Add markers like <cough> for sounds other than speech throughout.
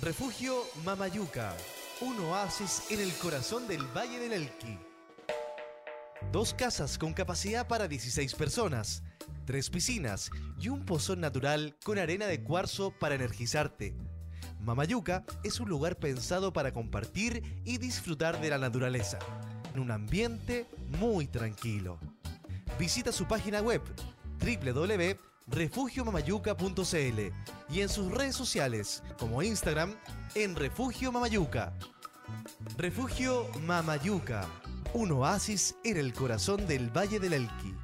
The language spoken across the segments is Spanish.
Refugio Mamayuca, un oasis en el corazón del Valle del Elqui. Dos casas con capacidad para 16 personas, tres piscinas y un pozón natural con arena de cuarzo para energizarte. Mamayuca es un lugar pensado para compartir y disfrutar de la naturaleza, en un ambiente muy tranquilo. Visita su página web www.refugiomamayuca.cl y en sus redes sociales como Instagram en Refugio Mamayuca. Refugio Mamayuca, un oasis en el corazón del Valle del Elqui.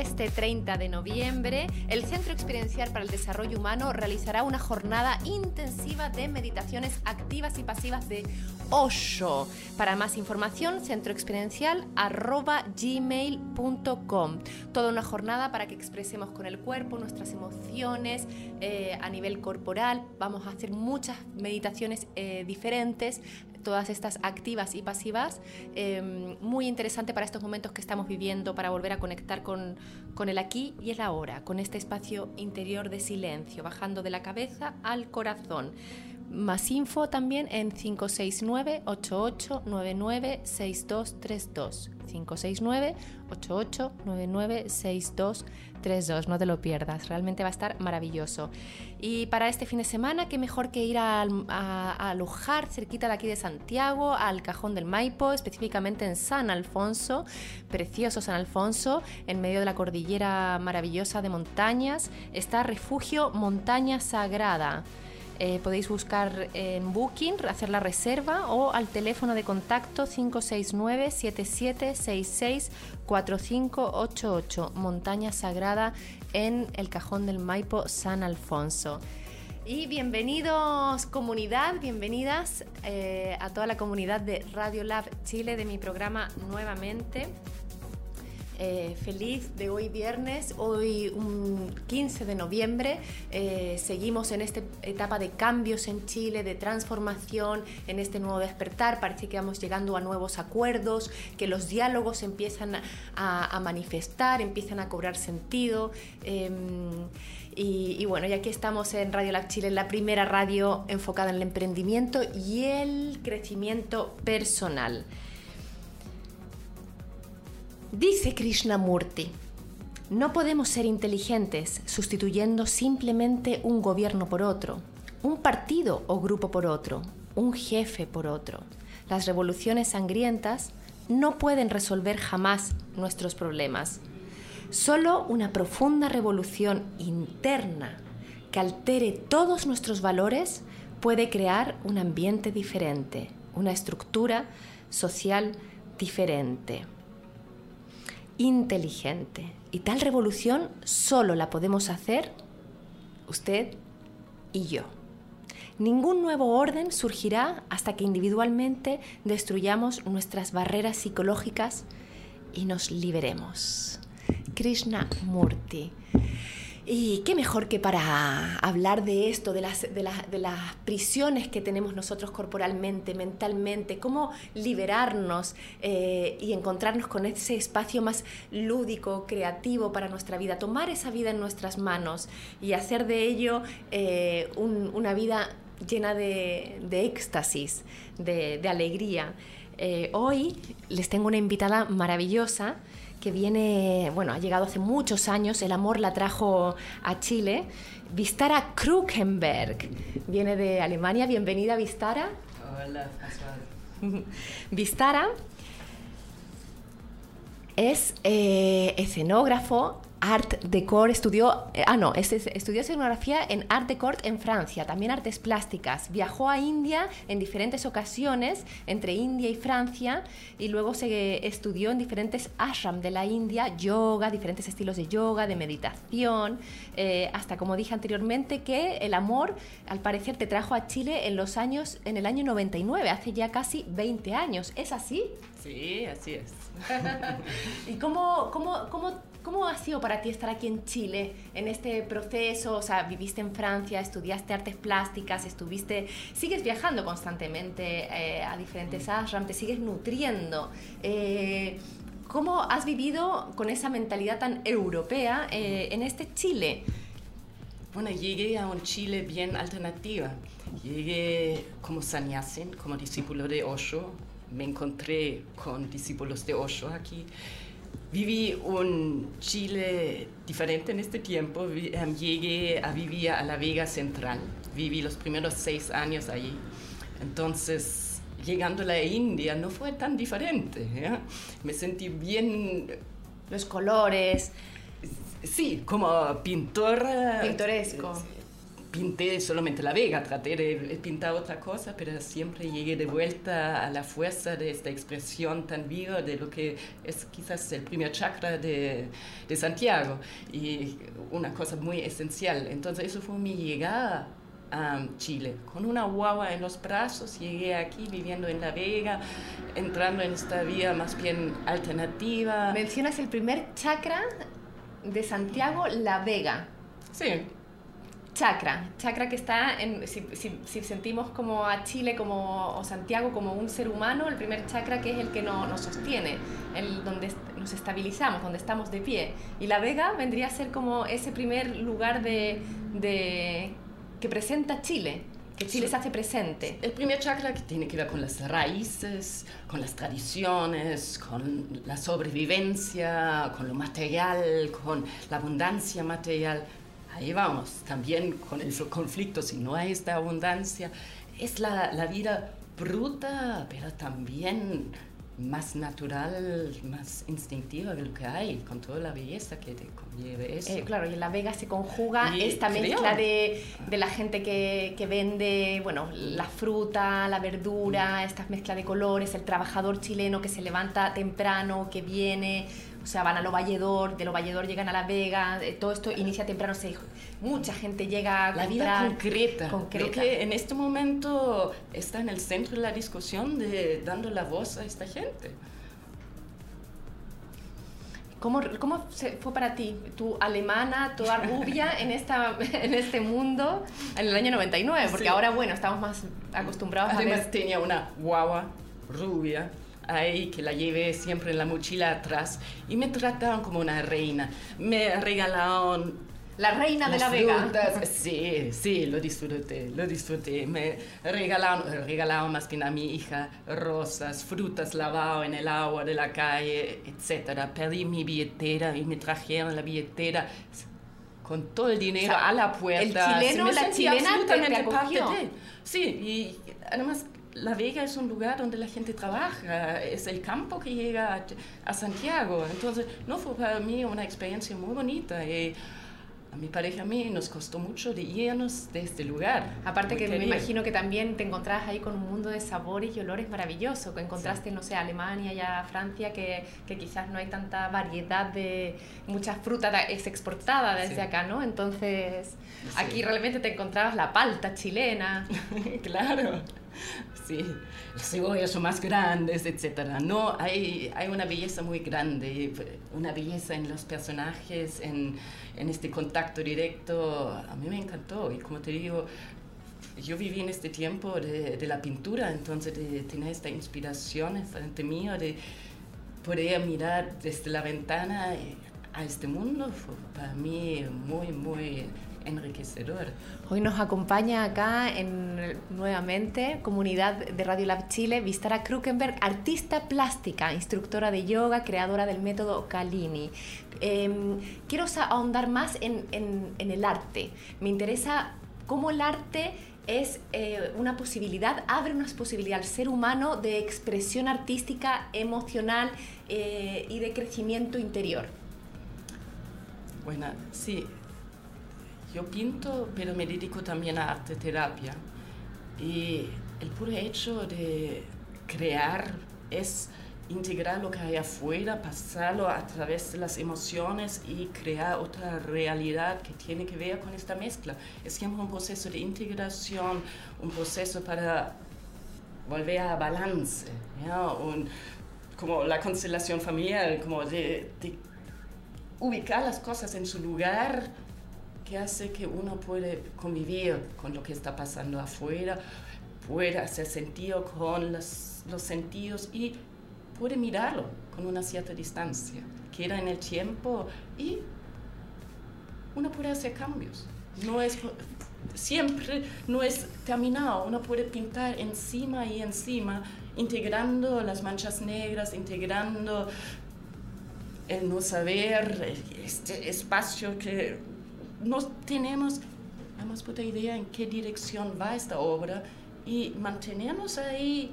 Este 30 de noviembre, el Centro Experiencial para el Desarrollo Humano realizará una jornada intensiva de meditaciones activas y pasivas de Osho. Para más información, centroexperiencial.gmail.com. Toda una jornada para que expresemos con el cuerpo nuestras emociones eh, a nivel corporal. Vamos a hacer muchas meditaciones eh, diferentes, todas estas activas y pasivas. Eh, muy interesante para estos momentos que estamos viviendo, para volver a conectar con, con el aquí y el ahora, con este espacio interior de silencio, bajando de la cabeza al corazón. Más info también en 569-8899-6232. 569-8899-6232. No te lo pierdas, realmente va a estar maravilloso. Y para este fin de semana, qué mejor que ir a, a, a alojar cerquita de aquí de Santiago, al Cajón del Maipo, específicamente en San Alfonso, precioso San Alfonso, en medio de la cordillera maravillosa de montañas, está Refugio Montaña Sagrada. Eh, podéis buscar en Booking, hacer la reserva o al teléfono de contacto 569-7766-4588, Montaña Sagrada en el Cajón del Maipo, San Alfonso. Y bienvenidos comunidad, bienvenidas eh, a toda la comunidad de Radio Lab Chile de mi programa nuevamente. Eh, feliz de hoy viernes, hoy un 15 de noviembre. Eh, seguimos en esta etapa de cambios en Chile, de transformación, en este nuevo despertar. Parece que vamos llegando a nuevos acuerdos, que los diálogos empiezan a, manifestar, empiezan a cobrar sentido. Y, y, bueno, y aquí estamos en Radio Lab Chile, la primera radio enfocada en el emprendimiento y el crecimiento personal. Dice Krishnamurti, no podemos ser inteligentes sustituyendo simplemente un gobierno por otro, un partido o grupo por otro, un jefe por otro. Las revoluciones sangrientas no pueden resolver jamás nuestros problemas. Solo una profunda revolución interna que altere todos nuestros valores puede crear un ambiente diferente, una estructura social diferente inteligente. Y tal revolución solo la podemos hacer usted y yo. Ningún nuevo orden surgirá hasta que individualmente destruyamos nuestras barreras psicológicas y nos liberemos. Krishna Murti. Y qué mejor que para hablar de esto, de las, de, la, de las prisiones que tenemos nosotros corporalmente, mentalmente, cómo liberarnos eh, y encontrarnos con ese espacio más lúdico, creativo para nuestra vida, tomar esa vida en nuestras manos y hacer de ello eh, un, una vida llena de, de éxtasis, de, de alegría. Eh, hoy les tengo una invitada maravillosa que viene, bueno, ha llegado hace muchos años, el amor la trajo a Chile, Vistara Krukenberg, viene de Alemania, bienvenida Vistara. Hola, <laughs> Vistara es eh, escenógrafo, Art Decor, estudió, eh, ah no, estudió escenografía en Art Decor en Francia, también artes plásticas. Viajó a India en diferentes ocasiones, entre India y Francia, y luego se estudió en diferentes ashram de la India, yoga, diferentes estilos de yoga, de meditación, eh, hasta como dije anteriormente que el amor, al parecer, te trajo a Chile en los años, en el año 99, hace ya casi 20 años. ¿Es así? Sí, así es. <laughs> ¿Y cómo, cómo, cómo ¿Cómo ha sido para ti estar aquí en Chile en este proceso? O sea, viviste en Francia, estudiaste artes plásticas, estuviste, sigues viajando constantemente eh, a diferentes ashrams, te sigues nutriendo. Eh, ¿Cómo has vivido con esa mentalidad tan europea eh, en este Chile? Bueno, llegué a un Chile bien alternativa. Llegué como sannyasin, como discípulo de Osho. Me encontré con discípulos de Osho aquí Viví un Chile diferente en este tiempo. Em, llegué a vivir a la Vega Central. Viví los primeros seis años allí. Entonces, llegando a la India no fue tan diferente. Me sentí bien... Los colores. Sí, como pintor. Pintoresco pinté solamente la vega, traté de pintar otra cosa, pero siempre llegué de vuelta a la fuerza de esta expresión tan viva de lo que es quizás el primer chakra de, de Santiago y una cosa muy esencial. Entonces eso fue mi llegada a Chile. Con una guagua en los brazos llegué aquí viviendo en La Vega, entrando en esta vía más bien alternativa. Mencionas el primer chakra de Santiago, La Vega. Sí, chakra, chakra que está en, si, si, sentimos como a Chile como, o Santiago como un ser humano, el primer chakra que es el que no, nos sostiene, el donde nos estabilizamos, donde estamos de pie. Y la Vega vendría a ser como ese primer lugar de, de que presenta Chile, que Chile se hace presente. El primer chakra que tiene que ver con las raíces, con las tradiciones, con la sobrevivencia, con lo material, con la abundancia material ahí vamos, también con el conflicto, si no hay esta abundancia, es la, la vida bruta, pero también más natural, más instintiva de lo que hay, con toda la belleza que te conlleve eso. Eh, claro, y en La Vega se conjuga esta mezcla de, de, la gente que, que, vende, bueno, la fruta, la verdura, mm. esta mezcla de colores, el trabajador chileno que se levanta temprano, que viene, o sea, van a Lo Valledor, de Lo Valledor llegan a La Vega, eh, todo esto inicia temprano, se, mucha gente llega a La vida concreta, concreta. que en este momento está en el centro de la discusión de dando la voz a esta gente. ¿Cómo, ¿Cómo fue para ti, tu alemana, toda rubia <laughs> en, esta, en este mundo en el año 99? Porque ahora, bueno, estamos más acostumbrados a ver... tenía una guagua rubia, ahí que la llevé siempre en la mochila atrás y me trataban como una reina. Me regalaron la reina de la Vega. Sí, sí, lo disfruté, lo disfruté. Me regalaron, regalaron más que a mi hija rosas, frutas lavadas en el agua de la calle, etc. Perdí mi billetera y me trajeron la billetera con todo el dinero a la puerta. El chileno, la chilena absolutamente parte de. Sí, y además la Vega es un lugar donde la gente trabaja, es el campo que llega a, Santiago. Entonces, no fue para mí una experiencia muy bonita. Y a mi pareja a mí nos costó mucho de irnos de este lugar. Aparte que me imagino que también te encontrás ahí con un mundo de sabores y olores maravilloso, que encontraste, no sé, Alemania y a Francia, que, que, quizás no hay tanta variedad de muchas frutas, es exportada desde acá, ¿no? Entonces, aquí realmente te encontrabas la palta chilena. <laughs> claro <laughs> sí, las cebollas son más grandes, etc. No, hay, hay una belleza muy grande, una belleza en los personajes, en, en este contacto directo. A mí me encantó y como te digo, yo viví en este tiempo de, la pintura, entonces de tener esta inspiración frente mío, de poder mirar desde la ventana a este mundo, fue para mí muy, muy enriquecedor. Hoy nos acompaña acá en, nuevamente, comunidad de Radio Lab Chile, Vistara Krukenberg, artista plástica, instructora de yoga, creadora del método Kalini. Em, quiero ahondar más en, en, el arte. Me interesa cómo el arte es eh, una posibilidad, abre unas posibilidades al ser humano de expresión artística, emocional eh, y de crecimiento interior. Bueno, sí. Yo pinto, pero me dedico también a arte terapia. Y el puro hecho de crear es integrar lo que hay afuera, pasarlo a través de las emociones y crear otra realidad que tiene que ver con esta mezcla. Es siempre un proceso de integración, un proceso para volver a balance, como la constelación familiar, como de, de, ubicar las cosas en su lugar que hace que uno puede convivir con lo que está pasando afuera, puede hacer sentido con los, los sentidos y puede mirarlo con una cierta distancia, queda en el tiempo y uno puede hacer cambios. No es siempre no es terminado, uno puede pintar encima y encima, integrando las manchas negras, integrando el no saber, este espacio que no tenemos la más puta idea en qué dirección va esta obra y mantenernos ahí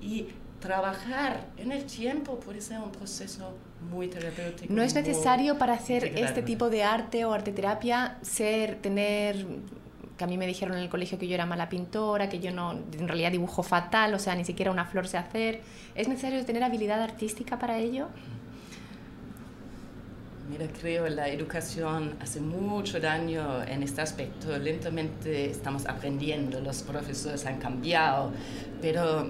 y trabajar en el tiempo puede ser un proceso muy terapéutico. No es necesario para hacer este tipo de arte o arte terapia ser, tener que a mí me dijeron en el colegio que yo era mala pintora, que yo no, en realidad dibujo fatal, o sea, ni siquiera una flor sé hacer. ¿Es necesario tener habilidad artística para ello? Mira, creo que la educación hace mucho daño en este aspecto. Lentamente estamos aprendiendo, los profesores han cambiado, pero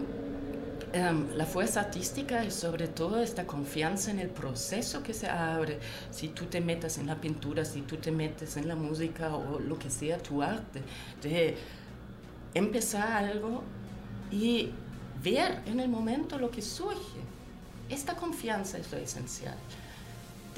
Em, la fuerza artística es sobre todo esta confianza en el proceso que se abre. Si tú te metes en la pintura, si tú te metes en la música o lo que sea tu arte, de empezar algo y ver en el momento lo que surge. Esta confianza es lo esencial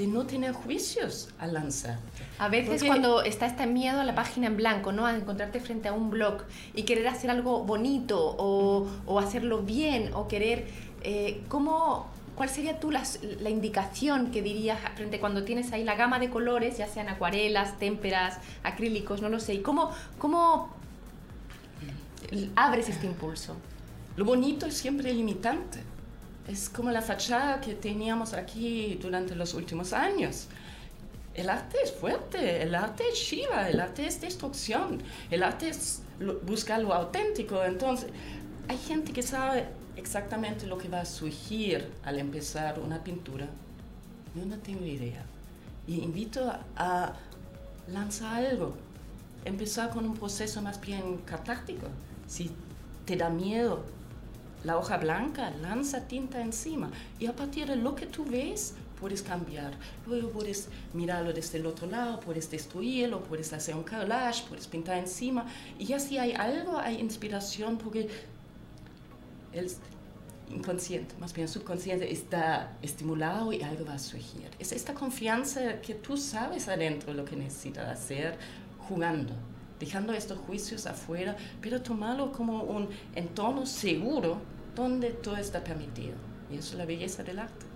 de no tener juicios al lanzar. A veces cuando está este miedo a la página en blanco, ¿no? A encontrarte frente a un blog y querer hacer algo bonito o, o hacerlo bien o querer... Eh, ¿cómo, ¿Cuál sería tú la, la, indicación que dirías frente cuando tienes ahí la gama de colores, ya sean acuarelas, témperas, acrílicos, no lo sé? ¿Y cómo, cómo abres este impulso? Lo bonito es siempre limitante es como la fachada que teníamos aquí durante los últimos años. El arte es fuerte, el arte es Shiva, el arte es destrucción, el arte es buscar lo auténtico. Entonces, hay gente que sabe exactamente lo que va a surgir al empezar una pintura. Yo no tengo idea. Y invito a lanzar algo, empezar con un proceso más bien catártico. Si te da miedo la hoja blanca, lanza tinta encima y a partir de lo que tú ves puedes cambiar. Luego puedes mirarlo desde el otro lado, puedes destruirlo, puedes hacer un collage, puedes pintar encima y ya si hay algo, hay inspiración porque el inconsciente, más bien subconsciente, está estimulado y algo va a surgir. Es esta confianza que tú sabes adentro lo que necesitas hacer jugando dejando estos juicios afuera, pero tomarlo como un entorno seguro donde todo está permitido. Y eso es la belleza del arte.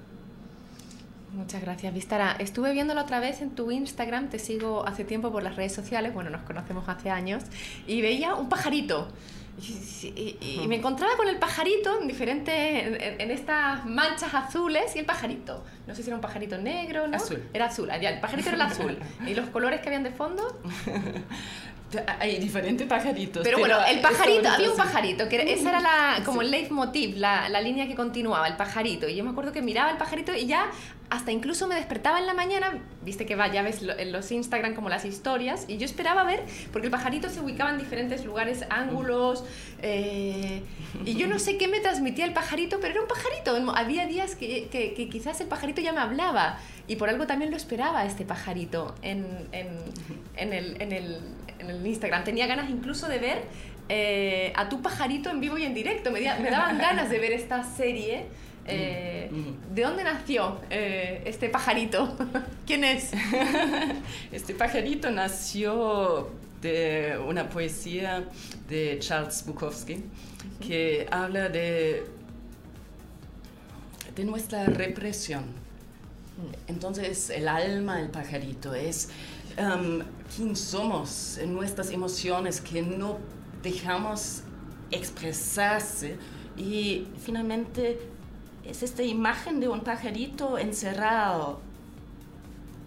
Muchas gracias, Vistara. Estuve viéndolo otra vez en tu Instagram, te sigo hace tiempo por las redes sociales, bueno, nos conocemos hace años, y veía un pajarito. Y, me encontraba con el pajarito en diferentes, en, estas manchas azules y el pajarito. No sé si era un pajarito negro, ¿no? Azul. Era azul, el pajarito era el azul. <laughs> ¿Y los colores que habían de fondo? <laughs> Hay diferentes pajaritos. Pero, bueno, el pajarito, había un pajarito, que esa era la, como el leitmotiv, la, la, línea que continuaba, el pajarito. Y yo me acuerdo que miraba el pajarito y ya hasta incluso me despertaba en la mañana, viste que va, ya ves en los Instagram como las historias, y yo esperaba ver, porque el pajarito se ubicaba en diferentes lugares, ángulos, eh, y yo no sé qué me transmitía el pajarito, pero era un pajarito. Había días que, que, quizás el pajarito ya me hablaba, y por algo también lo esperaba este pajarito en, en, en el, en el en el Instagram. Tenía ganas incluso de ver eh, a tu pajarito en vivo y en directo. Me, me daban <laughs> ganas de ver esta serie. Eh, ¿De dónde nació eh, este pajarito? <laughs> ¿Quién es? <laughs> este pajarito nació de una poesía de Charles Bukowski que habla de, de nuestra represión. Entonces el alma del pajarito es um, quién somos, nuestras emociones que no dejamos expresarse y finalmente es esta imagen de un pajarito encerrado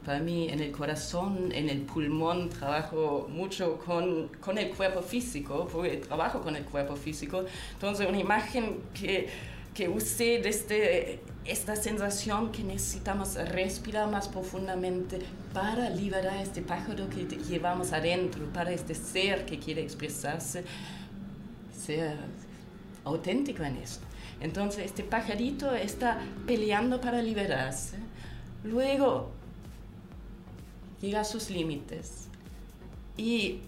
Para mí, en el corazón, en el pulmón, trabajo mucho con, con el cuerpo físico, porque trabajo con el cuerpo físico. Entonces, una imagen que, que usé desde esta sensación que necesitamos respirar más profundamente para liberar este pájaro que llevamos adentro, para este ser que quiere expresarse, ser auténtico en eso. Entonces este pajarito está peleando para liberarse. Luego llega a sus límites y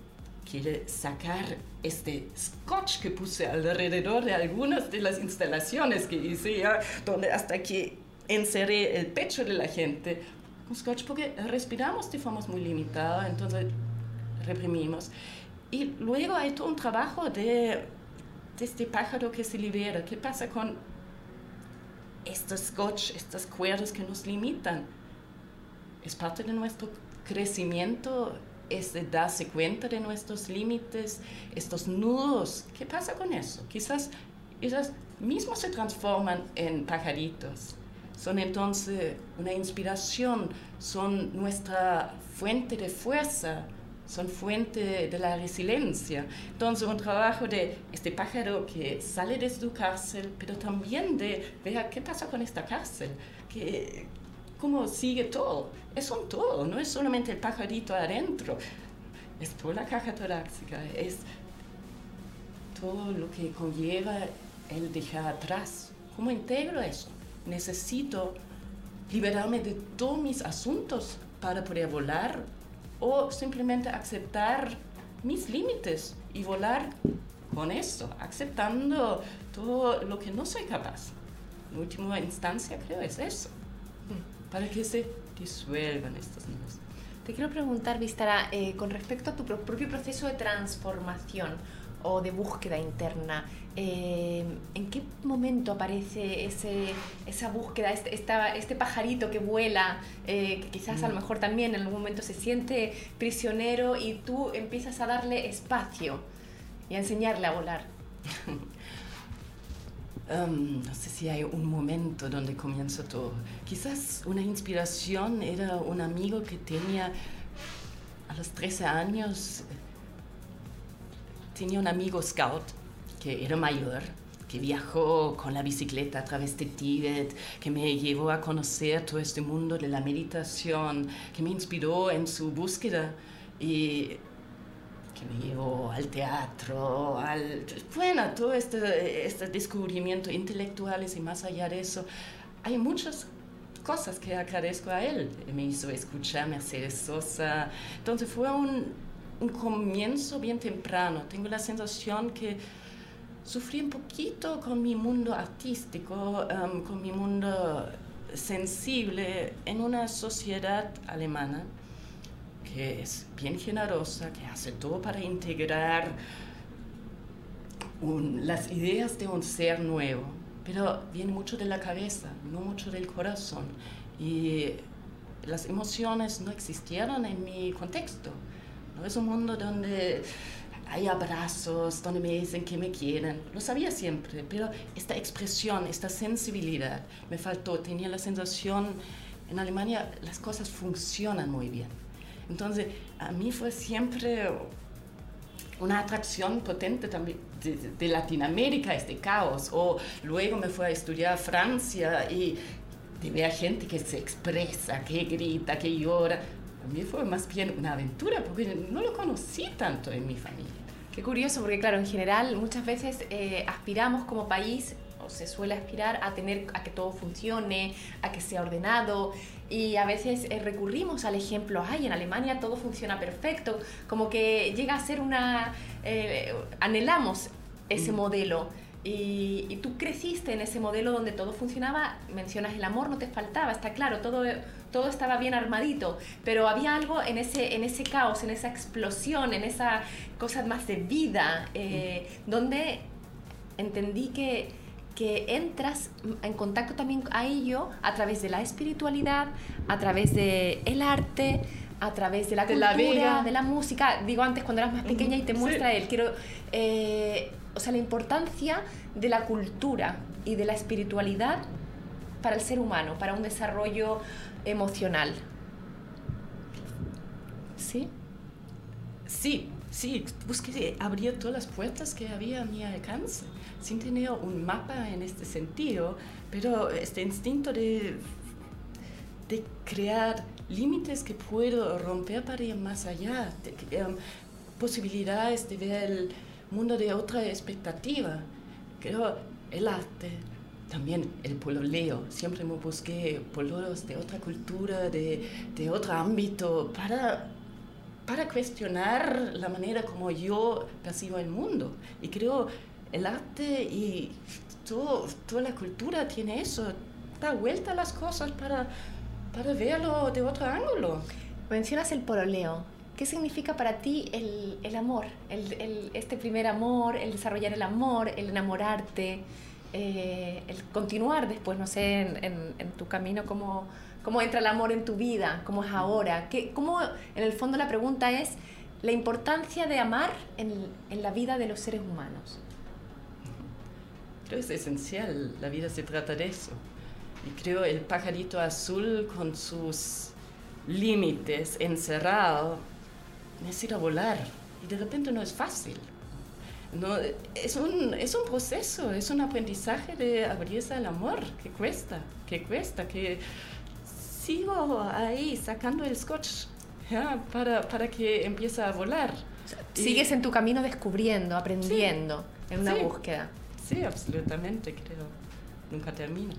quiere sacar este scotch que puse alrededor de algunas de las instalaciones que hice ya, donde hasta que encerré el pecho de la gente con scotch, porque respiramos de forma muy limitada, entonces reprimimos. Y luego hay todo un trabajo de, de este pájaro que se libera. ¿Qué pasa con estos scotch, estas cuerdas que nos limitan? Es parte de nuestro crecimiento es de darse cuenta de nuestros límites, estos nudos. ¿Qué pasa con eso? Quizás ellos mismos se transforman en pajaritos. Son entonces una inspiración, son nuestra fuente de fuerza, son fuente de la resiliencia. Entonces, un trabajo de este pájaro que sale de su cárcel, pero también de ver qué pasa con esta cárcel, que, cómo sigue todo. Es un todo, no es solamente el pajarito adentro, es toda la caja torácica, es todo lo que conlleva el dejar atrás. ¿Cómo integro eso? Necesito liberarme de todos mis asuntos para poder volar o simplemente aceptar mis límites y volar con eso, aceptando todo lo que no soy capaz. En última instancia creo es eso para que se disuelvan estas nubes. Te quiero preguntar, Vistara, eh, con respecto a tu propio proceso de transformación o de búsqueda interna, eh, ¿en qué momento aparece ese, esa búsqueda, este, este pajarito que vuela, eh, que quizás a lo mm. mejor también en algún momento se siente prisionero y tú empiezas a darle espacio y a enseñarle a volar? <laughs> Um, no sé si hay un momento donde comienza todo. Quizás una inspiración era un amigo que tenía a los 13 años, tenía un amigo scout que era mayor, que viajó con la bicicleta a través de Tíbet, que me llevó a conocer todo este mundo de la meditación, que me inspiró en su búsqueda. Y me llevó al teatro, al, bueno, todo este, este descubrimiento intelectuales y más allá de eso, hay muchas cosas que agradezco a él. Me hizo escuchar Mercedes Sosa. Entonces fue un, un comienzo bien temprano. Tengo la sensación que sufrí un poquito con mi mundo artístico, um, con mi mundo sensible en una sociedad alemana que es bien generosa, que hace todo para integrar las ideas de un ser nuevo, pero viene mucho de la cabeza, no mucho del corazón. Y las emociones no existieron en mi contexto. No es un mundo donde hay abrazos, donde me dicen que me quieren. Lo sabía siempre, pero esta expresión, esta sensibilidad me faltó. Tenía la sensación, en Alemania las cosas funcionan muy bien entonces, a mí fue siempre una atracción potente también de, Latinoamérica, este caos. O luego me fui a estudiar a Francia y de ver gente que se expresa, que grita, que llora. A mí fue más bien una aventura porque no lo conocí tanto en mi familia. Qué curioso, porque claro, en general muchas veces eh, aspiramos como país o se suele aspirar a tener a que todo funcione, a que sea ordenado y a veces eh, recurrimos al ejemplo, ay, en Alemania todo funciona perfecto, como que llega a ser una, eh, anhelamos ese mm. modelo. Y, y, tú creciste en ese modelo donde todo funcionaba, mencionas el amor, no te faltaba, está claro, todo, todo estaba bien armadito, pero había algo en ese, en ese caos, en esa explosión, en esa cosa más de vida, eh, mm. donde entendí que que entras en contacto también a ello a través de la espiritualidad, a través del el arte, a través de la cultura, de la música. Digo antes cuando eras más pequeña y te muestra él. Quiero, eh, o sea, la importancia de la cultura y de la espiritualidad para el ser humano, para un desarrollo emocional. ¿sí? Sí, sí, busqué abrir todas las puertas que había a mi alcance, sin tener un mapa en este sentido, pero este instinto de, de crear límites que puedo romper para ir más allá, de, em, posibilidades de ver el mundo de otra expectativa. Creo el arte, también el pololeo. Siempre me busqué pololos de otra cultura, de, de otro ámbito, para, para cuestionar la manera como yo percibo el mundo. Y creo el arte y todo, toda la cultura tiene eso, da vuelta a las cosas para, para verlo de otro ángulo. Mencionas el pololeo. ¿Qué significa para ti el, el amor? El, el, este primer amor, el desarrollar el amor, el enamorarte. Eh, el continuar después, no sé, en, en, tu camino, cómo, cómo, entra el amor en tu vida, cómo es ahora, ¿Qué, cómo, en el fondo la pregunta es la importancia de amar en, en la vida de los seres humanos. Creo que es esencial, la vida se trata de eso. Y creo el pajarito azul con sus límites encerrado necesita volar y de repente no es fácil. No, es, un, es un proceso, es un aprendizaje de abrirse al amor, que cuesta, que cuesta, que sigo ahí sacando el scotch ¿ya? Para, para que empiece a volar. Sigues y, en tu camino descubriendo, aprendiendo, sí, en una sí, búsqueda. Sí, absolutamente, creo. Nunca termina.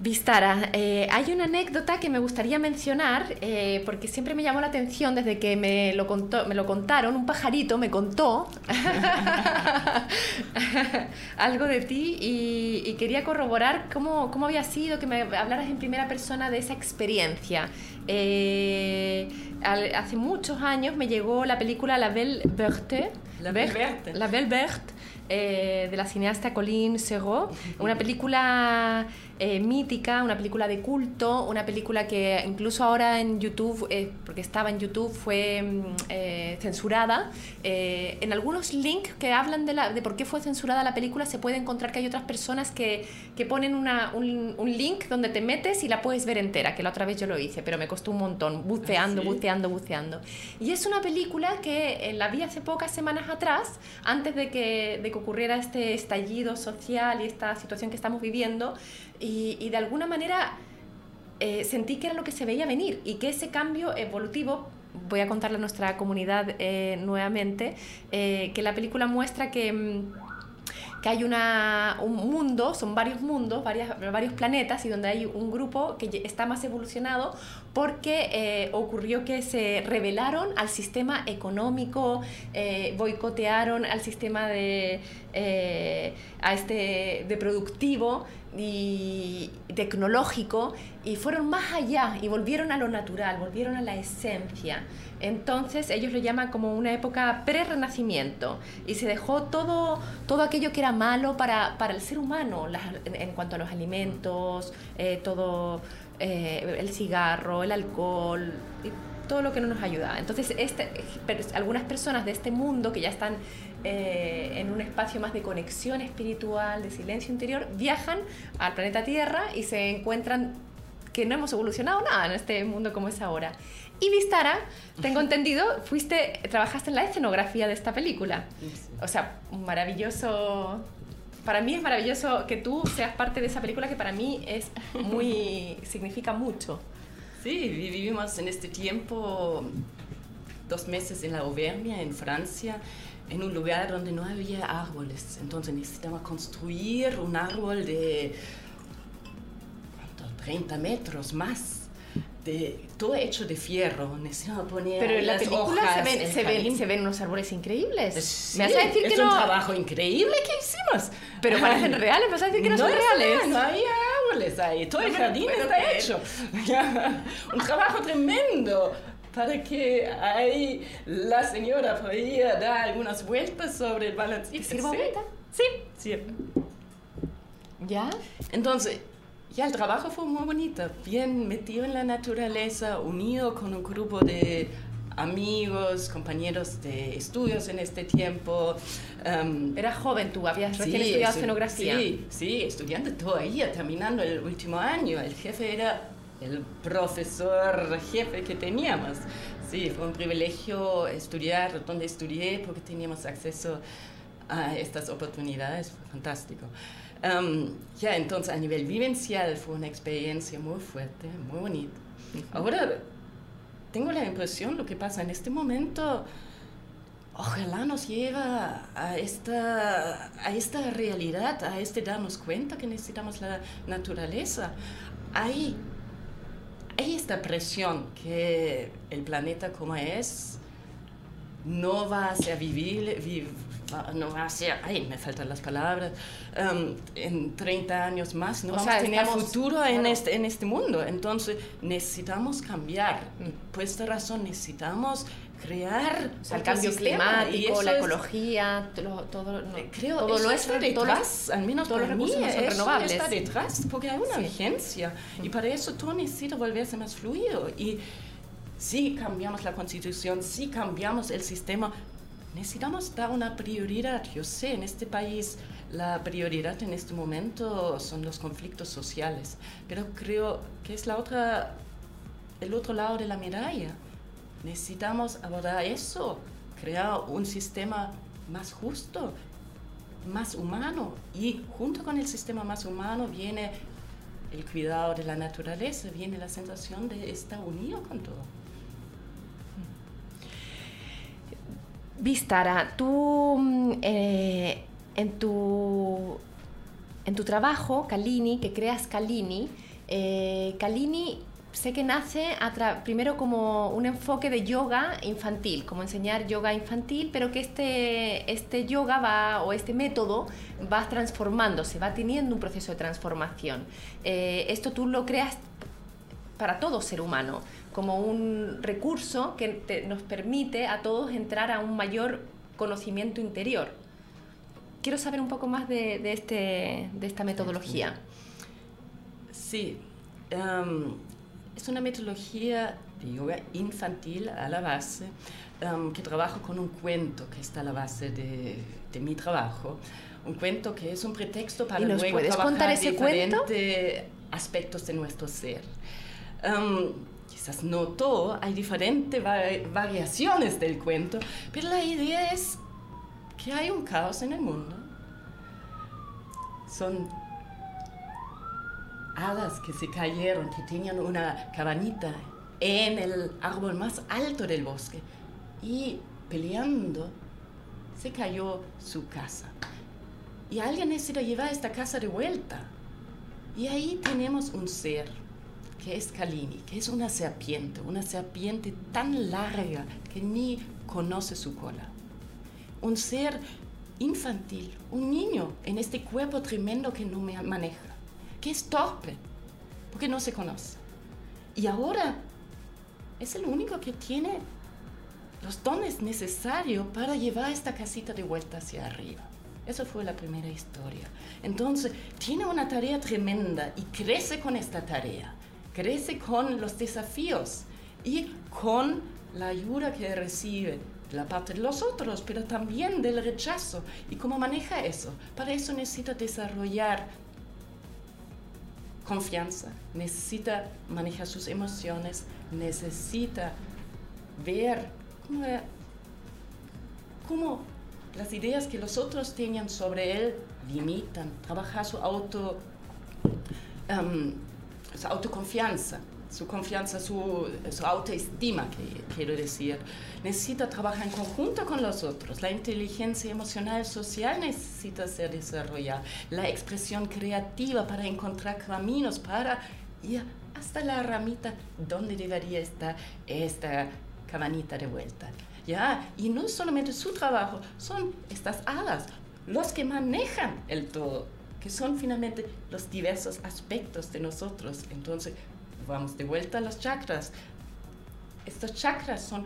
Vistara, eh, hay una anécdota que me gustaría mencionar eh, porque siempre me llamó la atención desde que me lo, contó, me lo contaron, un pajarito me contó <laughs> algo de ti y, y, quería corroborar cómo, cómo había sido, que me hablaras en primera persona de esa experiencia. Eh, al, hace muchos años me llegó la película La Belle Verte, La Belle Verte, La Belle Verte eh, de la cineasta Colleen Serrault, <laughs> una película eh, mítica, una película de culto, una película que incluso ahora en YouTube, eh, porque estaba en YouTube, fue mm, censurada. en algunos links que hablan de, la, de por qué fue censurada la película se puede encontrar que hay otras personas que, que ponen una, un, un, link donde te metes y la puedes ver entera, que la otra vez yo lo hice, pero me costó un montón, buceando, ¿Ah, sí? buceando, buceando. Y es una película que la vi hace pocas semanas atrás, antes de que, de que ocurriera este estallido social y esta situación que estamos viviendo y, y de alguna manera eh, sentí que era lo que se veía venir y que ese cambio evolutivo voy a contarle a nuestra comunidad eh, nuevamente eh, que la película muestra que que hay una, un mundo, son varios mundos, varias, varios planetas, y donde hay un grupo que está más evolucionado porque eh, ocurrió que se rebelaron al sistema económico, eh, boicotearon al sistema de, eh, a este, de productivo y tecnológico y fueron más allá y volvieron a lo natural, volvieron a la esencia. Entonces ellos lo llaman como una época pre-renacimiento y se dejó todo, todo aquello que era malo para, para el ser humano en, cuanto a los alimentos, eh, todo eh, el cigarro, el alcohol, todo lo que no nos ayuda. Entonces este, algunas personas de este mundo que ya están eh, en un espacio más de conexión espiritual, de silencio interior, viajan al planeta Tierra y se encuentran que no hemos evolucionado nada en este mundo como es ahora. Y Vistara, tengo entendido, fuiste, trabajaste en la escenografía de esta película. O sea, un maravilloso... Para mí es maravilloso que tú seas parte de esa película que para mí es muy... <laughs> significa mucho. Sí, vivimos en este tiempo dos meses en la Auvernia, en Francia, en un lugar donde no había árboles. Entonces necesitaba construir un árbol de 30 metros más de, todo hecho de fierro, necesitaba poner Pero en la película hojas, se ven, el se, ven, se ven unos árboles increíbles. Sí, ¿Me vas a decir es que un no? trabajo increíble que hicimos. Pero parecen reales, ¿me vas a decir que no, son es reales? real, No hay árboles ahí, todo el No me lo jardín está creer. hecho. <laughs> un trabajo tremendo para que ahí la señora podía dar algunas vueltas sobre el balancito. ¿Te sirvo sí. agüita? Sí, sí. ¿Ya? Entonces, ya el trabajo fue muy bonito, bien metido en la naturaleza, unido con un grupo de amigos, compañeros de estudios en este tiempo. Um, Eras joven tú, habías recién estudiado estu- escenografía. Sí, sí, estudiante todavía, terminando el último año. El jefe era el profesor jefe que teníamos. Sí, fue un privilegio estudiar donde estudié porque teníamos acceso a estas oportunidades, fue fantástico. Um, ya, entonces a nivel vivencial fue una experiencia muy fuerte, muy bonita. Ahora tengo la impresión, lo que pasa en este momento, ojalá nos lleva a esta, a esta realidad, a este darnos cuenta que necesitamos la naturaleza. Hay, hay esta presión que el planeta como es no va a ser vivible, no va a ser, ay, me faltan las palabras, um, en 30 años más no vamos a tener futuro en, este, en este mundo. Entonces necesitamos cambiar. Por esta razón necesitamos crear el cambio climático, la ecología, todo, todo, eh, creo, todo lo está detrás, al menos para mí, renovables. está detrás, porque hay una vigencia y para eso todo necesita volverse más fluido y si cambiamos la constitución, si cambiamos el sistema, necesitamos dar una prioridad. Yo sé, en este país la prioridad en este momento son los conflictos sociales, pero creo que es la otra, el otro lado de la medalla. Necesitamos abordar eso, crear un sistema más justo, más humano y junto con el sistema más humano viene el cuidado de la naturaleza, viene la sensación de estar unido con todo. Vistara, tú mm, eh, en, tu, en tu trabajo, Kalini, que creas Kalini, eh, sé que nace primero como un enfoque de yoga infantil, como enseñar yoga infantil, pero que este, este yoga va, o este método va transformándose, va teniendo un proceso de transformación. Eh, esto tú lo creas para todo ser humano como un recurso que nos permite a todos entrar a un mayor conocimiento interior. Quiero saber un poco más de, este, de esta metodología. Sí, em, es una metodología de yoga infantil a la base, em, que trabajo con un cuento que está a la base de, de mi trabajo. Un cuento que es un pretexto para ¿Y nos luego puedes contar ese diferentes aspectos de nuestro ser. Um, quizás no todo, hay diferentes variaciones del cuento, pero la idea es que hay un caos en el mundo. Son hadas que se cayeron, que tenían una cabanita en el árbol más alto del bosque y peleando se cayó su casa. Y alguien necesita llevar esta casa de vuelta. Y ahí tenemos un ser que es Kalini, que es una serpiente, una serpiente tan larga que ni conoce su cola. Un ser infantil, un niño en este cuerpo tremendo que no me maneja, que es torpe, porque no se conoce. Y ahora es el único que tiene los dones necesarios para llevar esta casita de vuelta hacia arriba. Esa fue la primera historia. Entonces, tiene una tarea tremenda y crece con esta tarea crece con los desafíos y con la ayuda que recibe de la parte de los otros, pero también del rechazo y cómo maneja eso. Para eso necesita desarrollar confianza, necesita manejar sus emociones, necesita ver cómo, las ideas que los otros tenían sobre él limitan, trabajar su auto. Um, su autoconfianza, su confianza, su, su autoestima, que, quiero decir. Necesita trabajar en conjunto con los otros. La inteligencia emocional social necesita ser desarrollada. La expresión creativa para encontrar caminos, para ir hasta la ramita donde debería estar esta cabanita de vuelta. ¿Ya? Y no solamente su trabajo, son estas alas los que manejan el todo que son finalmente los diversos aspectos de nosotros. Entonces, vamos de vuelta a los chakras. Estos chakras son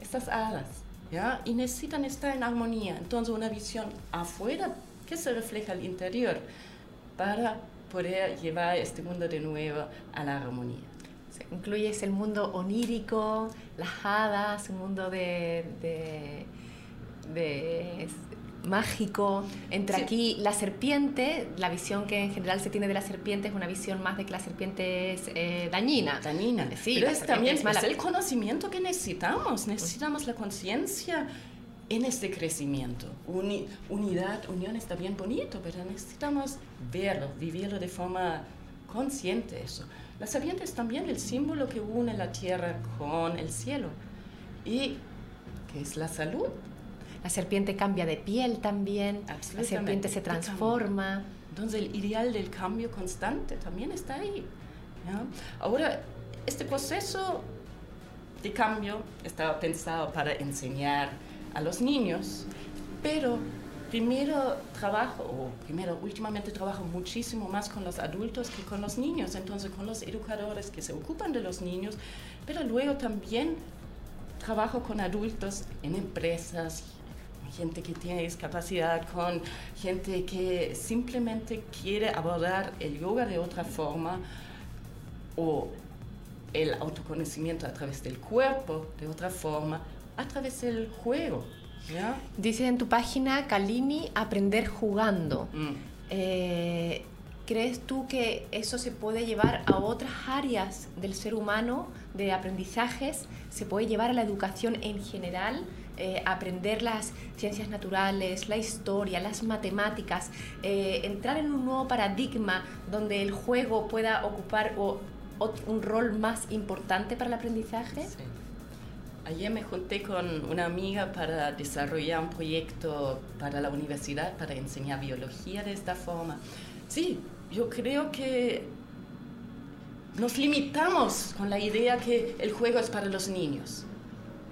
estas alas, ¿ya? Y necesitan estar en armonía. Entonces, una visión afuera que se refleja al interior para poder llevar este mundo de nuevo a la armonía. Se incluye el mundo onírico, las hadas, un mundo de, de, de mágico. Entre aquí la serpiente, la visión que en general se tiene de la serpiente es una visión más de que la serpiente es eh, dañina. Dañina. Sí, pero es también es, el conocimiento que necesitamos. Necesitamos la conciencia en este crecimiento. unidad, unión está bien bonito, pero necesitamos verlo, vivirlo de forma consciente eso. La serpiente es también el símbolo que une la tierra con el cielo. Y que es la salud. La serpiente cambia de piel también, la serpiente se transforma. Entonces el ideal del cambio constante también está ahí. Ahora, este proceso de cambio estaba pensado para enseñar a los niños, pero primero trabajo, o primero últimamente trabajo muchísimo más con los adultos que con los niños, entonces con los educadores que se ocupan de los niños, pero luego también trabajo con adultos en empresas, gente que tiene discapacidad, con gente que simplemente quiere abordar el yoga de otra forma o el autoconocimiento a través del cuerpo de otra forma, a través del juego. ¿ya? Dice en tu página, Kalini, aprender jugando. Mm. Eh, ¿Crees tú que eso se puede llevar a otras áreas del ser humano, de aprendizajes? ¿Se puede llevar a la educación en general? Eh, aprender las ciencias naturales, la historia, las matemáticas, eh, entrar en un nuevo paradigma donde el juego pueda ocupar un rol más importante para el aprendizaje? Sí. Ayer me junté con una amiga para desarrollar un proyecto para la universidad, para enseñar biología de esta forma. Sí, yo creo que nos limitamos con la idea que el juego es para los niños.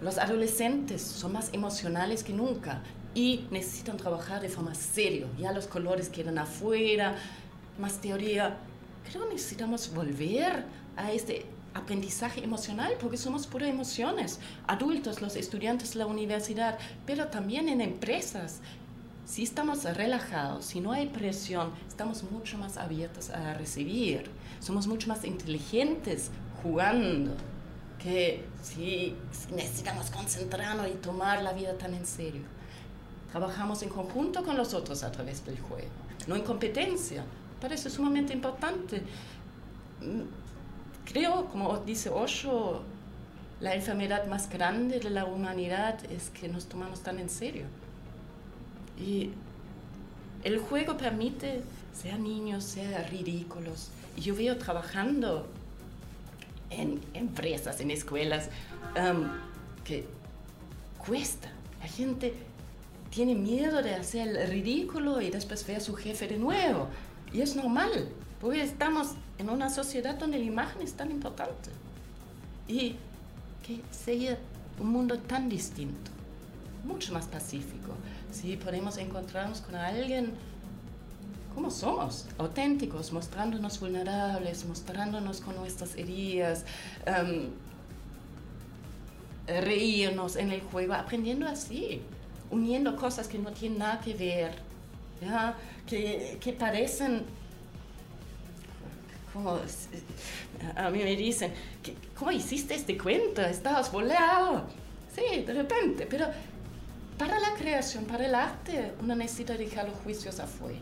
Los adolescentes son más emocionales que nunca y necesitan trabajar de forma seria. Ya los colores quedan afuera, más teoría. Creo que necesitamos volver a este aprendizaje emocional porque somos puras emociones. Adultos, los estudiantes la universidad, pero también en empresas. Si estamos relajados, si no hay presión, estamos mucho más abiertos a recibir. Somos mucho más inteligentes jugando que si necesitamos concentrarnos y tomar la vida tan en serio. Trabajamos en conjunto con los otros a través del juego, no en competencia. Parece sumamente importante. Mm, creo, como dice Osho, la enfermedad más grande de la humanidad es que nos tomamos tan en serio. Y el juego permite, sea niños, sea ridículos. Y yo veo trabajando en empresas, en escuelas, um, que cuesta. La gente tiene miedo de hacer el ridículo y después ver a su jefe de nuevo. Y es normal, porque estamos en una sociedad donde la imagen es tan importante. Y que sería un mundo tan distinto, mucho más pacífico, si podemos encontrarnos con alguien cómo somos, auténticos, mostrándonos vulnerables, mostrándonos con nuestras heridas, em, reírnos en el juego, aprendiendo así, uniendo cosas que no tienen nada que ver, Que, parecen como a mí me dicen, ¿cómo hiciste este cuento? Estabas volado. Sí, de repente, pero para la creación, para el arte, uno necesita dejar los juicios afuera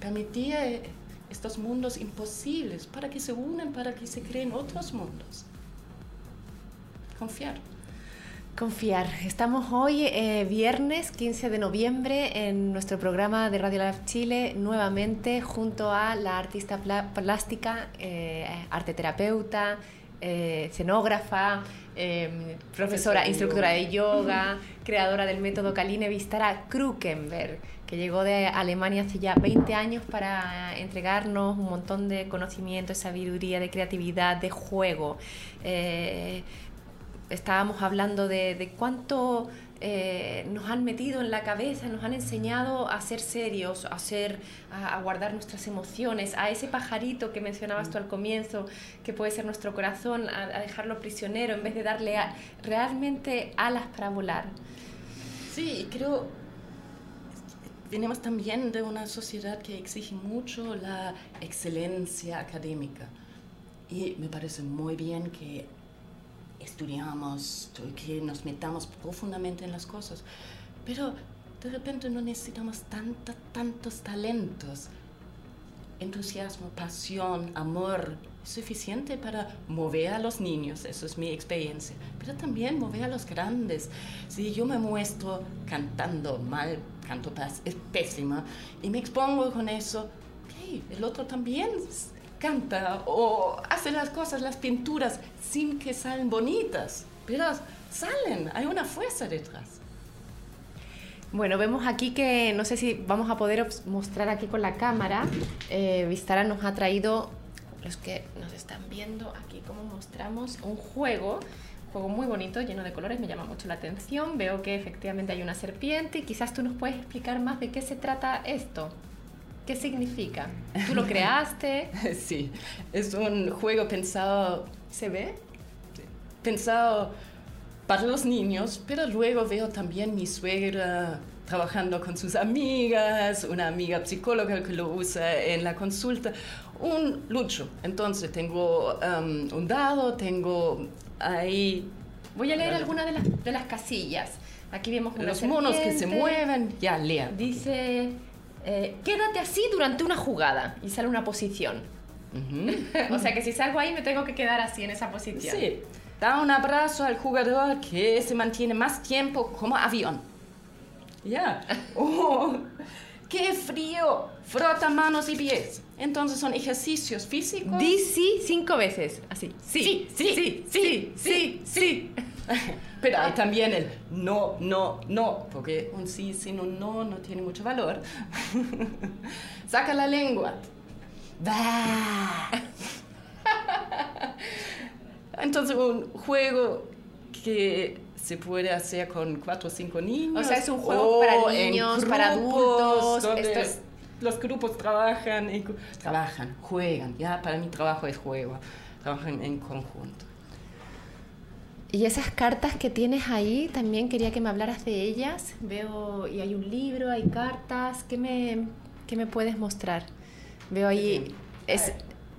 permitía eh, estos mundos imposibles para que se unan, para que se creen otros mundos. Confiar. Confiar. Estamos hoy, eh, viernes 15 de noviembre, en nuestro programa de Radio Lab Chile, nuevamente junto a la artista plástica, eh, arteterapeuta, eh, escenógrafa, em, profesora, instructora de yoga, <laughs> creadora del método Kaline Vistara Krukenberg, que llegó de Alemania hace ya 20 años para entregarnos un montón de conocimiento, de sabiduría, de creatividad, de juego. Eh, estábamos hablando de, de cuánto eh, nos han metido en la cabeza, nos han enseñado a ser serios, a, ser, a, guardar nuestras emociones, a ese pajarito que mencionabas tú al comienzo, que puede ser nuestro corazón, a, dejarlo prisionero en vez de darle realmente alas para volar. Sí, creo venimos también de una sociedad que exige mucho la excelencia académica. Y me parece muy bien que estudiamos, que nos metamos profundamente en las cosas. Pero de repente no necesitamos tanta, tantos talentos. Entusiasmo, pasión, amor, es suficiente para mover a los niños, eso es mi experiencia, pero también mover a los grandes. Si yo me muestro cantando mal, canto pésima, y me expongo con eso, hey, el otro también canta o hace las cosas, las pinturas, sin que salen bonitas, pero salen, hay una fuerza detrás. Bueno, vemos aquí que no sé si vamos a poder mostrar aquí con la cámara. Eh, Vistara nos ha traído, los que nos están viendo aquí, como mostramos un juego. Juego muy bonito, lleno de colores, me llama mucho la atención. Veo que efectivamente hay una serpiente y quizás tú nos puedes explicar más de qué se trata esto. ¿Qué significa? ¿Tú lo creaste? <laughs> sí, es un juego pensado... ¿Se ve? Pensado para los niños, pero luego veo también mi suegra trabajando con sus amigas, una amiga psicóloga que lo usa en la consulta, un lucho. Entonces tengo um, un dado, tengo ahí... Voy a leer algunas de las, de las casillas. Aquí vemos una Los monos que se mueven, ya lea. Dice, eh, quédate así durante una jugada y sale una posición. <laughs> o sea que si salgo ahí me tengo que quedar así en esa posición. Sí. Da un abrazo al jugador que se mantiene más tiempo como avión. Ya. Oh, ¡Qué frío! Frota manos y pies. Entonces son ejercicios físicos. Di sí cinco veces. Así. Sí, sí, sí, sí, sí, sí. <laughs> Pero hay también el no, no, no, porque un sí sin un no no tiene mucho valor. <laughs> Saca la lengua. <laughs> Entonces, un juego que se puede hacer con cuatro o cinco niños. O sea, es un juego para niños, para adultos. Los grupos trabajan, trabajan, juegan. Ya, para mi trabajo es juego. Trabajan en conjunto. Y esas cartas que tienes ahí, también quería que me hablaras de ellas. Veo, y hay un libro, hay cartas. ¿Qué me, qué me puedes mostrar? Veo ahí es,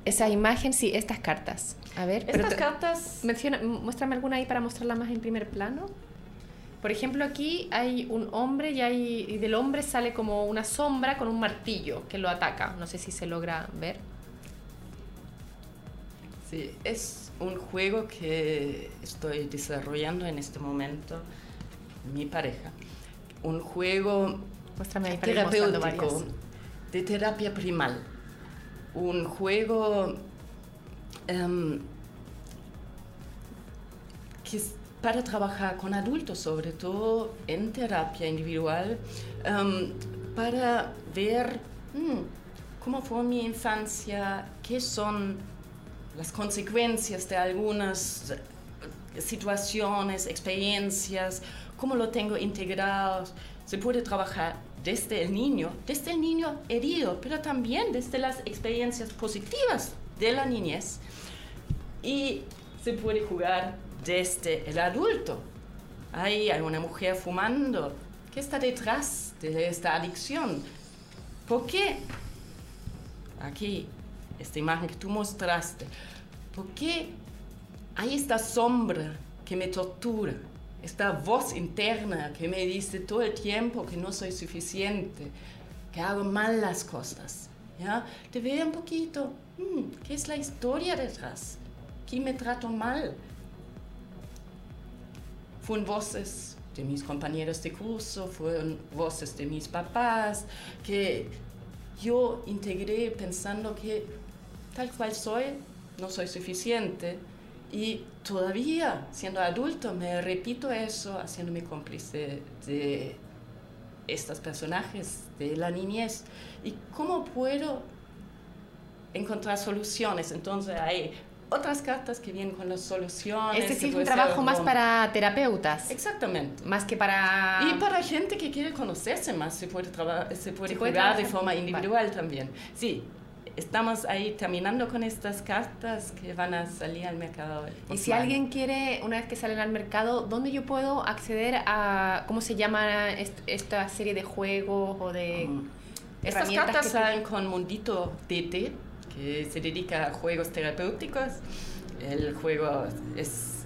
esa imagen, sí, estas cartas. A ver, estas cartas. Menciona, muéstrame alguna ahí para mostrarla más en primer plano. Por ejemplo, aquí hay un hombre y, hay, y del hombre sale como una sombra con un martillo que lo ataca. No sé si se logra ver. Sí, es un juego que estoy desarrollando en este momento, mi pareja. Un juego terapéutico de terapia primal un juego em, que para trabajar con adultos, sobre todo en terapia individual, em, para ver mm, cómo fue mi infancia, qué son las consecuencias de algunas situaciones, experiencias, cómo lo tengo integrado. Se puede trabajar desde el niño, desde el niño herido, pero también desde las experiencias positivas de la niñez. Y se puede jugar desde el adulto. Hay una mujer fumando. ¿Qué está detrás de esta adicción? ¿Por qué? Aquí, esta imagen que tú mostraste. ¿Por qué hay esta sombra que me tortura? esta voz interna que me dice todo el tiempo que no soy suficiente, que hago mal las cosas. ¿ya? Te veo un poquito, ¿qué es la historia detrás? ¿Quién me trato mal? Fueron voces de mis compañeros de curso, fueron voces de mis papás, que yo integré pensando que tal cual soy, no soy suficiente y todavía, siendo adulto, me repito eso, haciéndome cómplice de estos personajes de la niñez. ¿Y cómo puedo encontrar soluciones? Entonces hay otras cartas que vienen con las soluciones. Es un trabajo más para terapeutas. Exactamente. Más que para... Y para gente que quiere conocerse más, se puede, se puede, jugar de forma individual también. Sí, estamos ahí terminando con estas cartas que van a salir al mercado. Y si alguien quiere, una vez que salen al mercado, ¿dónde yo puedo acceder a, cómo se llama esta serie de juegos o de... Mm. Estas cartas salen con Mundito TT, que se dedica a juegos terapéuticos. El juego es